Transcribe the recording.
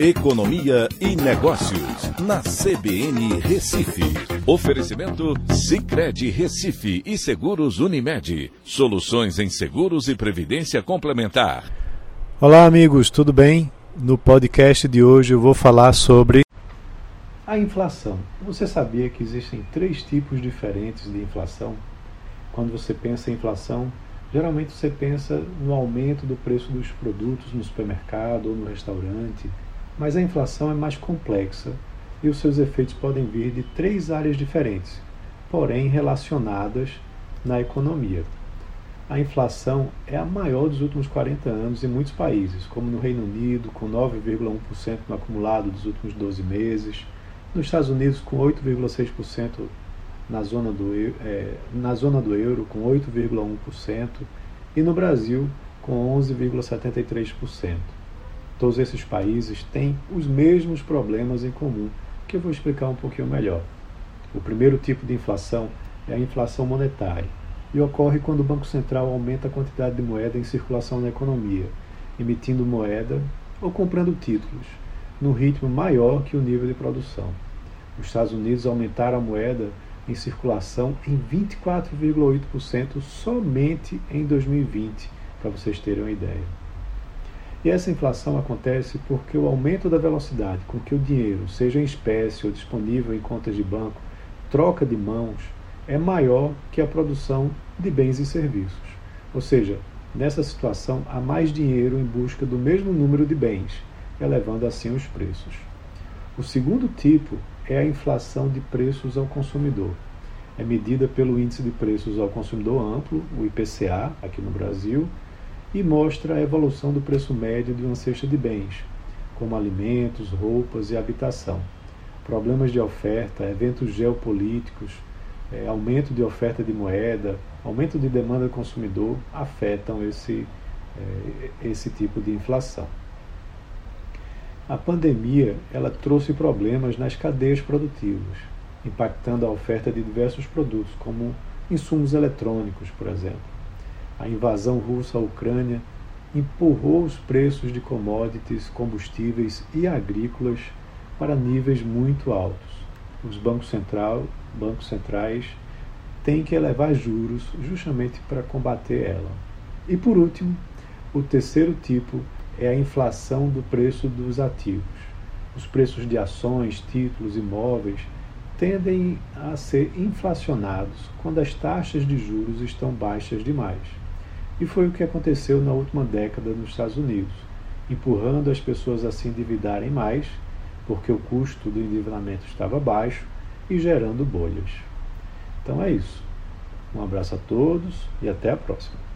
Economia e Negócios, na CBN Recife. Oferecimento Cicred Recife e Seguros Unimed. Soluções em seguros e previdência complementar. Olá, amigos, tudo bem? No podcast de hoje eu vou falar sobre a inflação. Você sabia que existem três tipos diferentes de inflação? Quando você pensa em inflação, geralmente você pensa no aumento do preço dos produtos no supermercado ou no restaurante mas a inflação é mais complexa e os seus efeitos podem vir de três áreas diferentes, porém relacionadas na economia. A inflação é a maior dos últimos 40 anos em muitos países, como no Reino Unido, com 9,1% no acumulado dos últimos 12 meses, nos Estados Unidos, com 8,6% na zona do, é, na zona do euro, com 8,1%, e no Brasil, com 11,73%. Todos esses países têm os mesmos problemas em comum, que eu vou explicar um pouquinho melhor. O primeiro tipo de inflação é a inflação monetária, e ocorre quando o Banco Central aumenta a quantidade de moeda em circulação na economia, emitindo moeda ou comprando títulos, num ritmo maior que o nível de produção. Os Estados Unidos aumentaram a moeda em circulação em 24,8% somente em 2020, para vocês terem uma ideia. E essa inflação acontece porque o aumento da velocidade com que o dinheiro, seja em espécie ou disponível em contas de banco, troca de mãos, é maior que a produção de bens e serviços. Ou seja, nessa situação há mais dinheiro em busca do mesmo número de bens, elevando assim os preços. O segundo tipo é a inflação de preços ao consumidor. É medida pelo Índice de Preços ao Consumidor Amplo, o IPCA, aqui no Brasil, e mostra a evolução do preço médio de uma cesta de bens, como alimentos, roupas e habitação. Problemas de oferta, eventos geopolíticos, é, aumento de oferta de moeda, aumento de demanda do consumidor afetam esse, é, esse tipo de inflação. A pandemia ela trouxe problemas nas cadeias produtivas, impactando a oferta de diversos produtos, como insumos eletrônicos, por exemplo a invasão russa à Ucrânia empurrou os preços de commodities, combustíveis e agrícolas para níveis muito altos. Os bancos, central, bancos centrais têm que elevar juros justamente para combater ela. E por último, o terceiro tipo é a inflação do preço dos ativos. Os preços de ações, títulos, imóveis tendem a ser inflacionados quando as taxas de juros estão baixas demais. E foi o que aconteceu na última década nos Estados Unidos, empurrando as pessoas a se endividarem mais, porque o custo do endividamento estava baixo e gerando bolhas. Então é isso. Um abraço a todos e até a próxima.